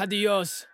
Adios.